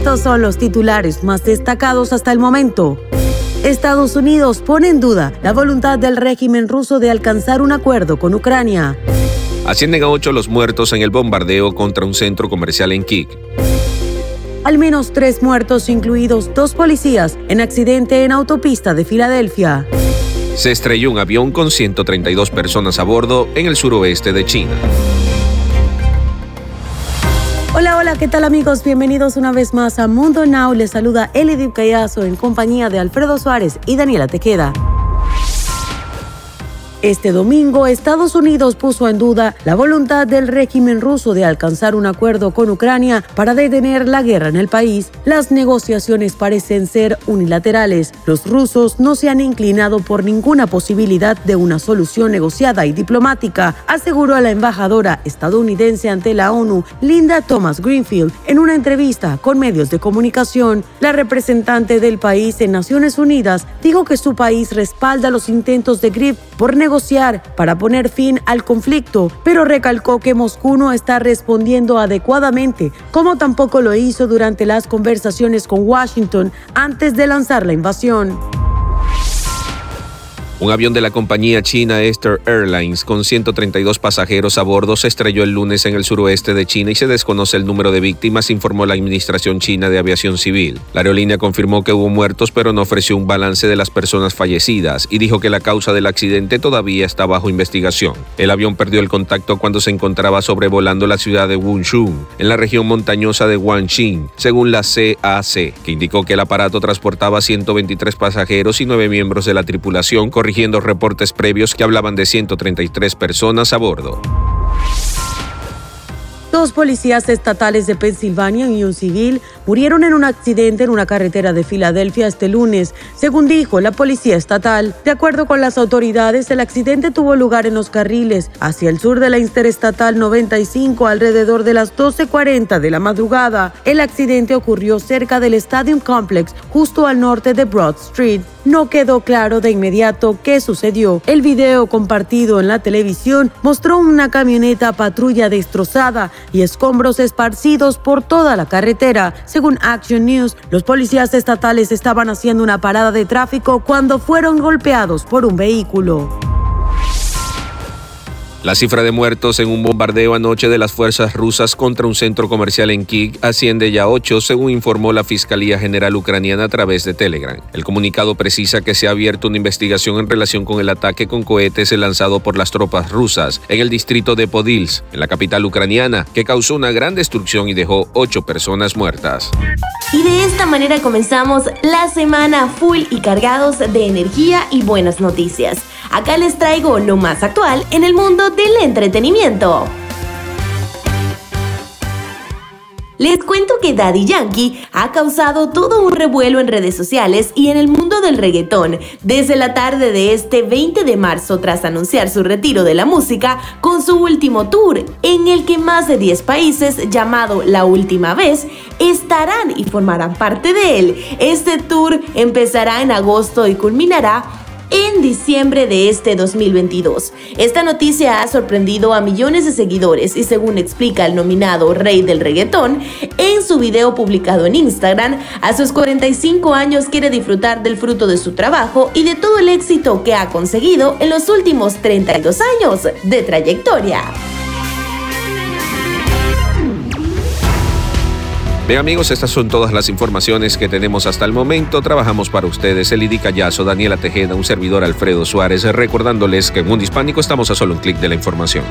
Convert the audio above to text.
Estos son los titulares más destacados hasta el momento. Estados Unidos pone en duda la voluntad del régimen ruso de alcanzar un acuerdo con Ucrania. Ascienden a ocho los muertos en el bombardeo contra un centro comercial en Kiev. Al menos tres muertos, incluidos dos policías, en accidente en autopista de Filadelfia. Se estrelló un avión con 132 personas a bordo en el suroeste de China. Hola, hola, ¿qué tal amigos? Bienvenidos una vez más a Mundo Now. Les saluda Elidip Callazo en compañía de Alfredo Suárez y Daniela Tequeda. Este domingo, Estados Unidos puso en duda la voluntad del régimen ruso de alcanzar un acuerdo con Ucrania para detener la guerra en el país. Las negociaciones parecen ser unilaterales. Los rusos no se han inclinado por ninguna posibilidad de una solución negociada y diplomática, aseguró la embajadora estadounidense ante la ONU, Linda Thomas Greenfield, en una entrevista con medios de comunicación. La representante del país en Naciones Unidas dijo que su país respalda los intentos de Grip por negociar negociar para poner fin al conflicto, pero recalcó que Moscú no está respondiendo adecuadamente, como tampoco lo hizo durante las conversaciones con Washington antes de lanzar la invasión. Un avión de la compañía china Eastern Airlines con 132 pasajeros a bordo se estrelló el lunes en el suroeste de China y se desconoce el número de víctimas, informó la Administración China de Aviación Civil. La aerolínea confirmó que hubo muertos, pero no ofreció un balance de las personas fallecidas y dijo que la causa del accidente todavía está bajo investigación. El avión perdió el contacto cuando se encontraba sobrevolando la ciudad de Wunshun, en la región montañosa de Guangxin, según la CAC, que indicó que el aparato transportaba 123 pasajeros y 9 miembros de la tripulación, corrigiendo reportes previos que hablaban de 133 personas a bordo. Dos policías estatales de Pensilvania y un civil murieron en un accidente en una carretera de Filadelfia este lunes, según dijo la policía estatal. De acuerdo con las autoridades, el accidente tuvo lugar en los carriles hacia el sur de la interestatal 95 alrededor de las 12.40 de la madrugada. El accidente ocurrió cerca del Stadium Complex, justo al norte de Broad Street. No quedó claro de inmediato qué sucedió. El video compartido en la televisión mostró una camioneta patrulla destrozada y escombros esparcidos por toda la carretera. Según Action News, los policías estatales estaban haciendo una parada de tráfico cuando fueron golpeados por un vehículo. La cifra de muertos en un bombardeo anoche de las fuerzas rusas contra un centro comercial en Kiev asciende ya a ocho, según informó la Fiscalía General Ucraniana a través de Telegram. El comunicado precisa que se ha abierto una investigación en relación con el ataque con cohetes lanzado por las tropas rusas en el distrito de Podils, en la capital ucraniana, que causó una gran destrucción y dejó ocho personas muertas. Y de esta manera comenzamos la semana full y cargados de energía y buenas noticias. Acá les traigo lo más actual en el mundo del entretenimiento. Les cuento que Daddy Yankee ha causado todo un revuelo en redes sociales y en el mundo del reggaetón desde la tarde de este 20 de marzo tras anunciar su retiro de la música con su último tour, en el que más de 10 países llamado La Última Vez estarán y formarán parte de él. Este tour empezará en agosto y culminará en diciembre de este 2022. Esta noticia ha sorprendido a millones de seguidores y según explica el nominado Rey del Reggaetón, en su video publicado en Instagram, a sus 45 años quiere disfrutar del fruto de su trabajo y de todo el éxito que ha conseguido en los últimos 32 años de trayectoria. Bien amigos, estas son todas las informaciones que tenemos hasta el momento. Trabajamos para ustedes Elidi Callazo, Daniela Tejeda, un servidor Alfredo Suárez, recordándoles que en Mundo Hispánico estamos a solo un clic de la información.